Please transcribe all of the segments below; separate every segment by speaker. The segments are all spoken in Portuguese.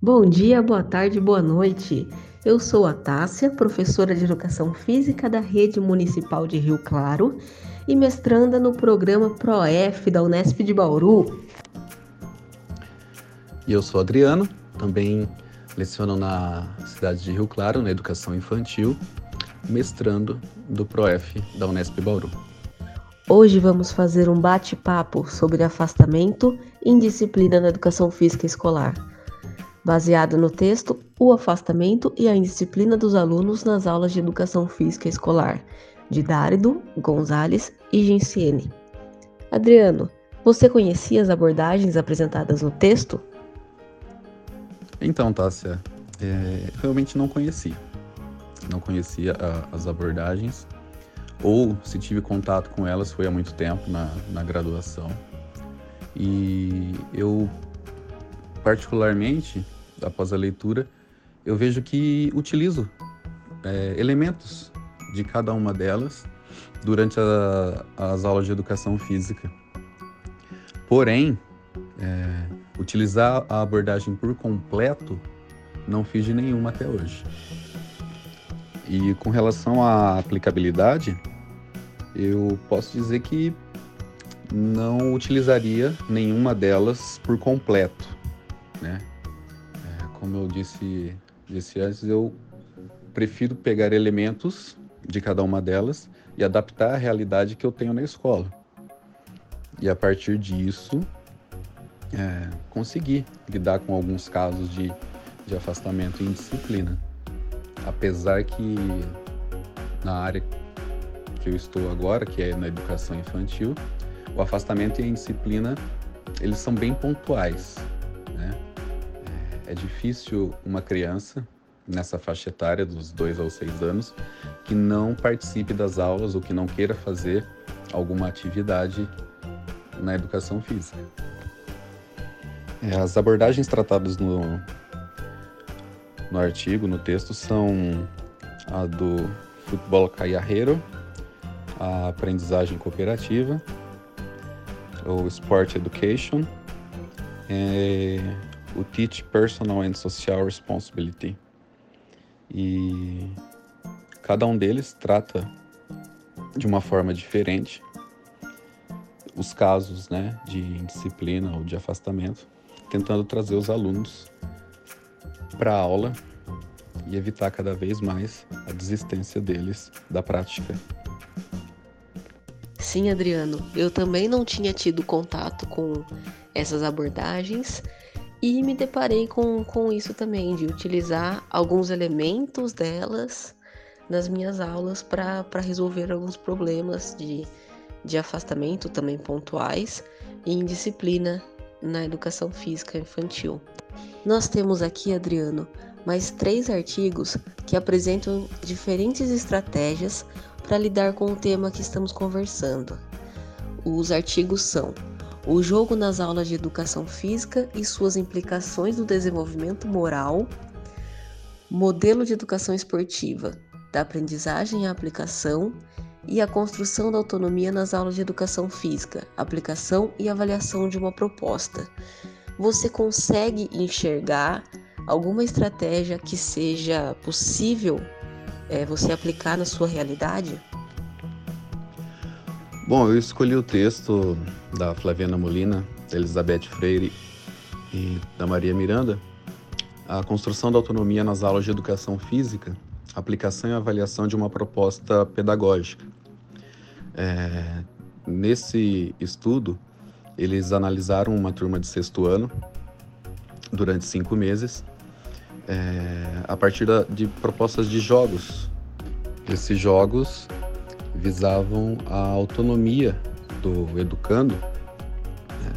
Speaker 1: Bom dia, boa tarde, boa noite. Eu sou a Tássia, professora de Educação Física da Rede Municipal de Rio Claro e mestranda no programa ProF da Unesp de Bauru.
Speaker 2: E eu sou Adriano, também leciono na cidade de Rio Claro, na Educação Infantil, mestrando do ProF da Unesp Bauru.
Speaker 1: Hoje vamos fazer um bate-papo sobre afastamento e indisciplina na educação física escolar, baseado no texto O Afastamento e a Indisciplina dos Alunos nas Aulas de Educação Física Escolar, de Dárido, Gonzalez e Gensiene. Adriano, você conhecia as abordagens apresentadas no texto?
Speaker 2: Então, Tássia, é, realmente não conhecia. Não conhecia a, as abordagens ou se tive contato com elas foi há muito tempo na, na graduação. E eu, particularmente, após a leitura, eu vejo que utilizo é, elementos de cada uma delas durante a, as aulas de educação física. Porém, é, utilizar a abordagem por completo, não fiz de nenhuma até hoje. E com relação à aplicabilidade, eu posso dizer que não utilizaria nenhuma delas por completo, né? É, como eu disse, disse antes, eu prefiro pegar elementos de cada uma delas e adaptar à realidade que eu tenho na escola. E a partir disso, é, conseguir lidar com alguns casos de, de afastamento e indisciplina. Apesar que na área que eu estou agora, que é na educação infantil, o afastamento e a indisciplina, eles são bem pontuais. É, é difícil uma criança nessa faixa etária dos dois aos seis anos que não participe das aulas ou que não queira fazer alguma atividade na educação física. É, as abordagens tratadas no, no artigo, no texto, são a do futebol caiarreiro, a aprendizagem cooperativa, o Sport Education, e o Teach Personal and Social Responsibility. E cada um deles trata de uma forma diferente os casos né, de indisciplina ou de afastamento, tentando trazer os alunos para a aula e evitar cada vez mais a desistência deles da prática.
Speaker 1: Sim, Adriano, eu também não tinha tido contato com essas abordagens e me deparei com, com isso também, de utilizar alguns elementos delas nas minhas aulas para resolver alguns problemas de, de afastamento também pontuais e indisciplina na educação física infantil. Nós temos aqui, Adriano, mais três artigos que apresentam diferentes estratégias para lidar com o tema que estamos conversando. Os artigos são o jogo nas aulas de educação física e suas implicações no desenvolvimento moral, modelo de educação esportiva, da aprendizagem à aplicação e a construção da autonomia nas aulas de educação física, aplicação e avaliação de uma proposta. Você consegue enxergar alguma estratégia que seja possível é, você aplicar na sua realidade?
Speaker 2: Bom, eu escolhi o texto da Flaviana Molina, da Elizabeth Freire e da Maria Miranda, a construção da autonomia nas aulas de educação física, aplicação e avaliação de uma proposta pedagógica. É, nesse estudo, eles analisaram uma turma de sexto ano durante cinco meses é, a partir da, de propostas de jogos. Esses jogos visavam a autonomia do educando né,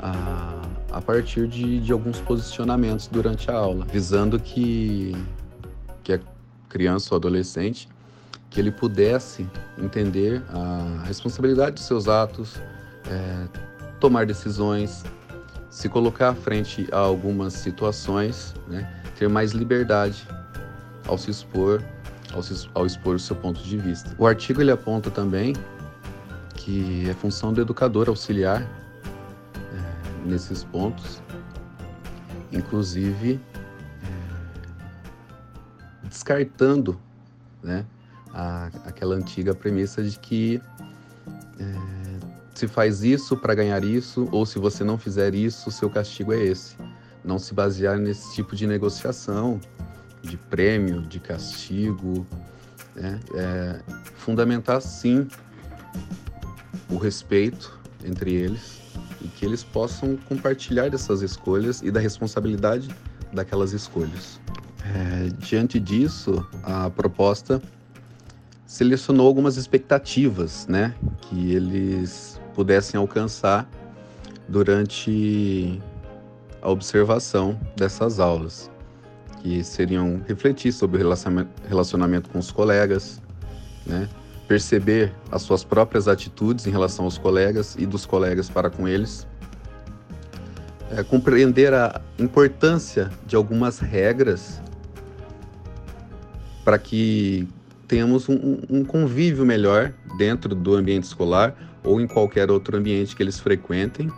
Speaker 2: a, a, partir de, de, alguns posicionamentos durante a aula, visando que, que a criança ou adolescente que ele pudesse entender a responsabilidade dos seus atos, é, tomar decisões, se colocar à frente a algumas situações, né, ter mais liberdade ao se expor, ao, se, ao expor o seu ponto de vista. O artigo ele aponta também que é função do educador auxiliar é, nesses pontos inclusive é, descartando né, a, aquela antiga premissa de que é, se faz isso para ganhar isso, ou se você não fizer isso, seu castigo é esse. Não se basear nesse tipo de negociação, de prêmio, de castigo. Né? É, fundamentar sim o respeito entre eles e que eles possam compartilhar dessas escolhas e da responsabilidade daquelas escolhas. É, diante disso, a proposta selecionou algumas expectativas, né, que eles pudessem alcançar durante a observação dessas aulas, que seriam refletir sobre o relacionamento com os colegas, né, perceber as suas próprias atitudes em relação aos colegas e dos colegas para com eles, é, compreender a importância de algumas regras para que tenhamos um, um convívio melhor dentro do ambiente escolar ou em qualquer outro ambiente que eles frequentem,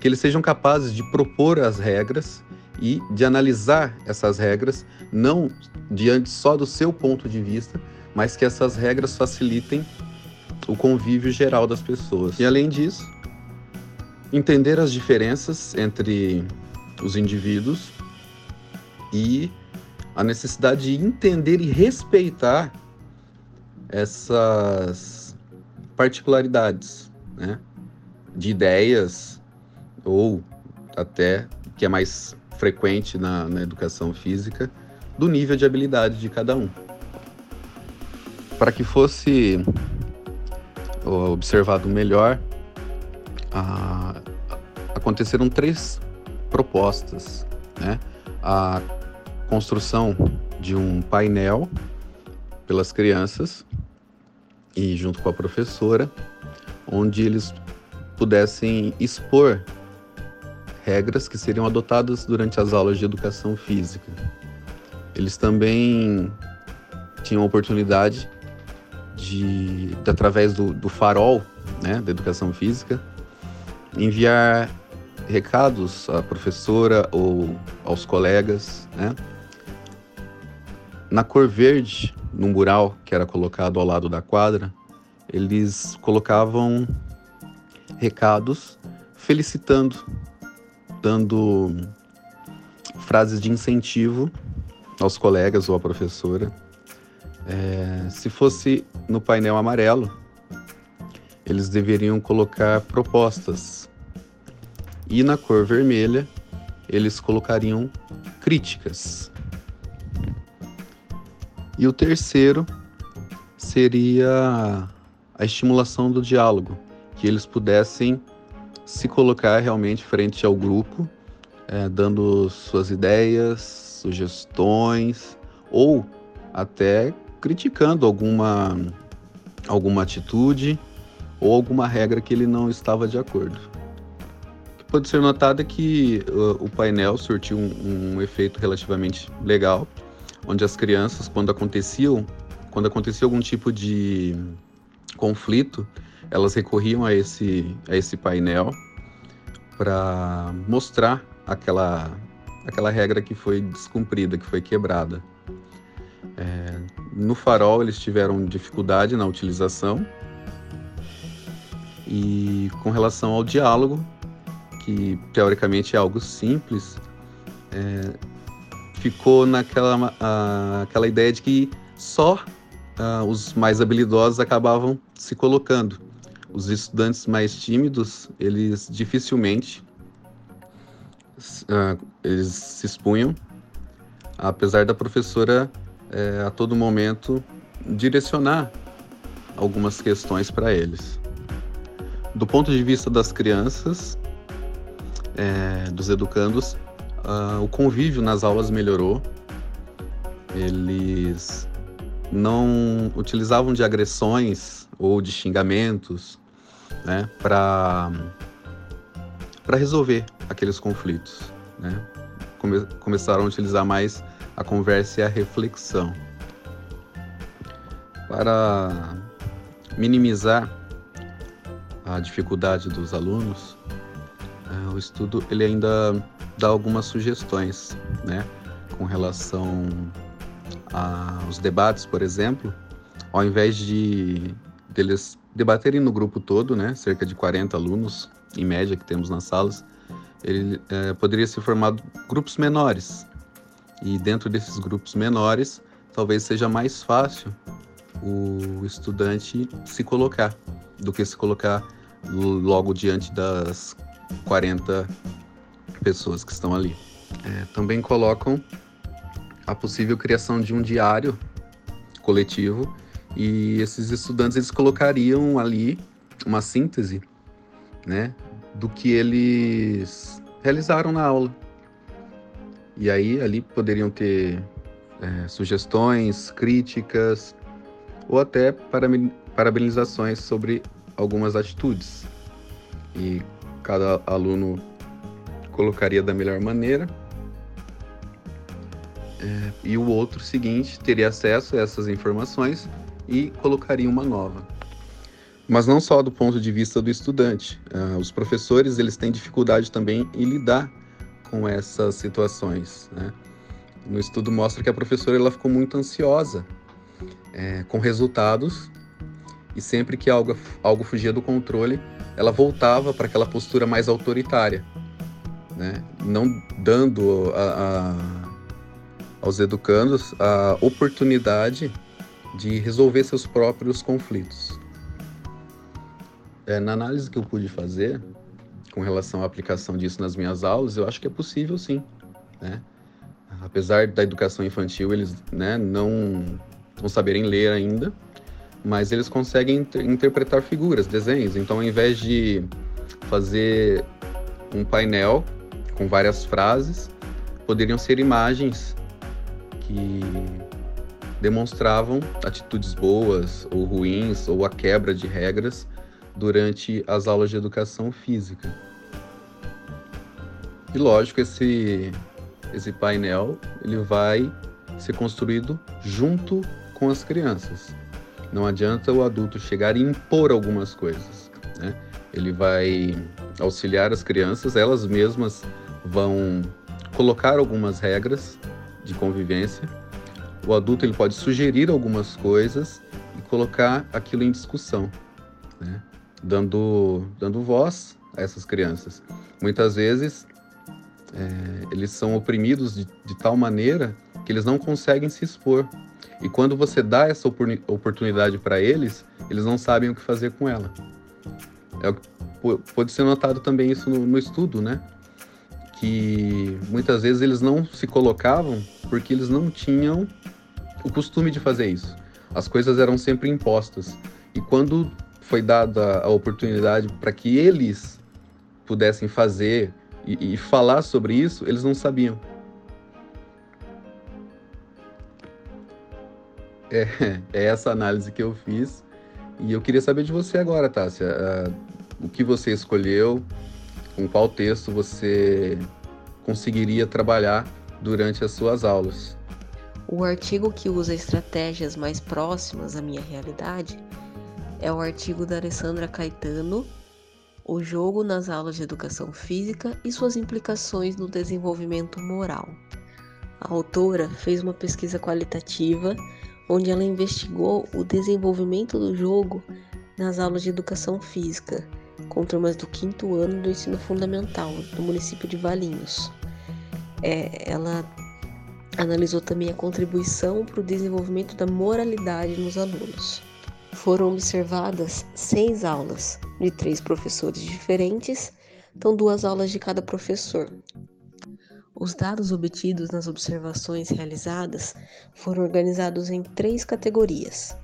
Speaker 2: que eles sejam capazes de propor as regras e de analisar essas regras, não diante só do seu ponto de vista, mas que essas regras facilitem o convívio geral das pessoas. E além disso, entender as diferenças entre os indivíduos e a necessidade de entender e respeitar essas particularidades, né? De ideias ou até que é mais frequente na, na educação física, do nível de habilidade de cada um. Para que fosse observado melhor, aconteceram três propostas, né? A construção de um painel pelas crianças e junto com a professora, onde eles pudessem expor regras que seriam adotadas durante as aulas de educação física. Eles também tinham a oportunidade de, de através do, do farol né, da educação física, enviar recados à professora ou aos colegas, né, na cor verde, no mural que era colocado ao lado da quadra, eles colocavam recados felicitando, dando frases de incentivo aos colegas ou à professora. É, se fosse no painel amarelo, eles deveriam colocar propostas. E na cor vermelha, eles colocariam críticas. E o terceiro seria a estimulação do diálogo, que eles pudessem se colocar realmente frente ao grupo, é, dando suas ideias, sugestões ou até criticando alguma, alguma atitude ou alguma regra que ele não estava de acordo. O que pode ser notado é que uh, o painel surtiu um, um efeito relativamente legal, onde as crianças, quando aconteciam, quando acontecia algum tipo de conflito, elas recorriam a esse, a esse painel para mostrar aquela, aquela regra que foi descumprida, que foi quebrada. É, no farol eles tiveram dificuldade na utilização e com relação ao diálogo, que teoricamente é algo simples, é, ficou naquela uh, aquela ideia de que só uh, os mais habilidosos acabavam se colocando. Os estudantes mais tímidos, eles dificilmente eles se expunham, apesar da professora uh, a todo momento direcionar algumas questões para eles. Do ponto de vista das crianças, é, dos educandos, uh, o convívio nas aulas melhorou. Eles não utilizavam de agressões ou de xingamentos né, para para resolver aqueles conflitos. Né? Come começaram a utilizar mais a conversa e a reflexão. Para minimizar a dificuldade dos alunos, uh, o estudo ele ainda dar algumas sugestões, né, com relação aos debates, por exemplo, ao invés de deles debaterem no grupo todo, né, cerca de 40 alunos em média que temos nas salas, ele é, poderia ser formado grupos menores. E dentro desses grupos menores, talvez seja mais fácil o estudante se colocar do que se colocar logo diante das 40 pessoas que estão ali. É, também colocam a possível criação de um diário coletivo e esses estudantes eles colocariam ali uma síntese, né, do que eles realizaram na aula. E aí ali poderiam ter é, sugestões, críticas ou até parabenizações sobre algumas atitudes. E cada aluno colocaria da melhor maneira. É, e o outro seguinte teria acesso a essas informações e colocaria uma nova. Mas não só do ponto de vista do estudante. Uh, os professores eles têm dificuldade também em lidar com essas situações. Né? No estudo mostra que a professora ela ficou muito ansiosa é, com resultados e sempre que algo, algo fugia do controle, ela voltava para aquela postura mais autoritária, né? não dando a, a, aos educandos a oportunidade de resolver seus próprios conflitos. É, na análise que eu pude fazer com relação à aplicação disso nas minhas aulas, eu acho que é possível sim. Né? Apesar da educação infantil eles né, não, não saberem ler ainda, mas eles conseguem inter interpretar figuras, desenhos. Então, ao invés de fazer um painel com várias frases, poderiam ser imagens que demonstravam atitudes boas ou ruins ou a quebra de regras durante as aulas de educação física. E lógico, esse, esse painel ele vai ser construído junto com as crianças. Não adianta o adulto chegar e impor algumas coisas. Né? Ele vai auxiliar as crianças, elas mesmas vão colocar algumas regras de convivência. O adulto ele pode sugerir algumas coisas e colocar aquilo em discussão, né? Dando, dando voz a essas crianças. Muitas vezes é, eles são oprimidos de, de tal maneira que eles não conseguem se expor e quando você dá essa oportunidade para eles, eles não sabem o que fazer com ela. É, pode ser notado também isso no, no estudo, né? Que muitas vezes eles não se colocavam porque eles não tinham o costume de fazer isso. As coisas eram sempre impostas. E quando foi dada a oportunidade para que eles pudessem fazer e, e, falar sobre isso, eles não sabiam. É, é essa análise que eu fiz. E eu queria saber de você agora, Tássia. Uh, o que você escolheu, com qual texto você conseguiria trabalhar durante as suas aulas?
Speaker 1: O artigo que usa estratégias mais próximas à minha realidade é o artigo da Alessandra Caetano, O jogo nas aulas de educação física e suas implicações no desenvolvimento moral. A autora fez uma pesquisa qualitativa onde ela investigou o desenvolvimento do jogo nas aulas de educação física, com turmas do quinto ano do ensino fundamental, do município de Valinhos. É, ela analisou também a contribuição para o desenvolvimento da moralidade nos alunos. Foram observadas seis aulas de três professores diferentes, então duas aulas de cada professor, os dados obtidos nas observações realizadas foram organizados em três categorias: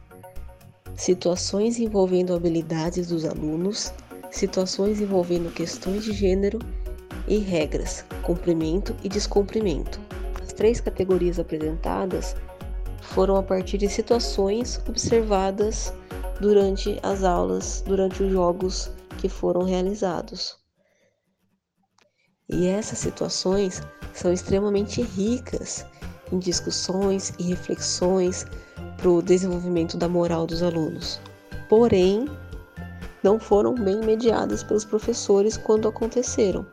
Speaker 1: situações envolvendo habilidades dos alunos, situações envolvendo questões de gênero e regras, cumprimento e descumprimento. As três categorias apresentadas foram a partir de situações observadas durante as aulas, durante os jogos que foram realizados. E essas situações são extremamente ricas em discussões e reflexões para o desenvolvimento da moral dos alunos. Porém, não foram bem mediadas pelos professores quando aconteceram.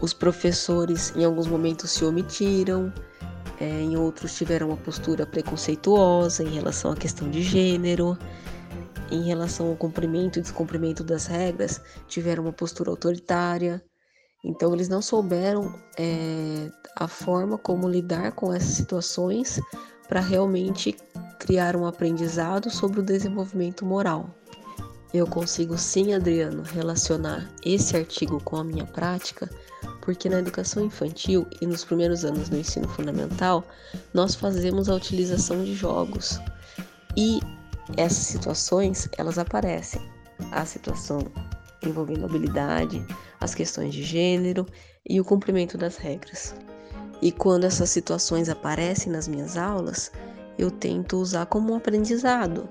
Speaker 1: Os professores, em alguns momentos, se omitiram, é, em outros, tiveram uma postura preconceituosa em relação à questão de gênero. Em relação ao cumprimento e descumprimento das regras, tiveram uma postura autoritária. Então, eles não souberam é, a forma como lidar com essas situações para realmente criar um aprendizado sobre o desenvolvimento moral. Eu consigo sim, Adriano, relacionar esse artigo com a minha prática, porque na educação infantil e nos primeiros anos do ensino fundamental, nós fazemos a utilização de jogos. E essas situações, elas aparecem. A situação envolvendo habilidade, as questões de gênero e o cumprimento das regras. E quando essas situações aparecem nas minhas aulas, eu tento usar como um aprendizado,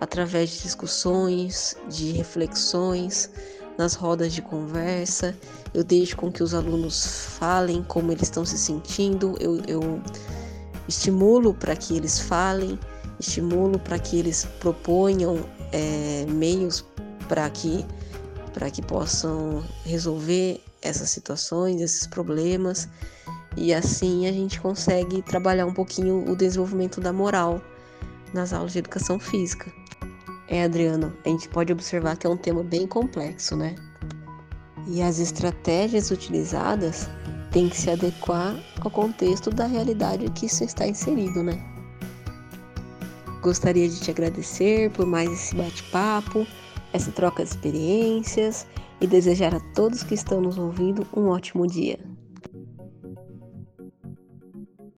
Speaker 1: através de discussões, de reflexões, nas rodas de conversa. Eu deixo com que os alunos falem como eles estão se sentindo, eu, eu estimulo para que eles falem, estimulo para que eles proponham é, meios para que, que possam resolver essas situações, esses problemas. E assim a gente consegue trabalhar um pouquinho o desenvolvimento da moral nas aulas de educação física. É, Adriano, a gente pode observar que é um tema bem complexo, né? E as estratégias utilizadas têm que se adequar ao contexto da realidade que isso está inserido, né? Gostaria de te agradecer por mais esse bate-papo, essa troca de experiências e desejar a todos que estão nos ouvindo um ótimo dia.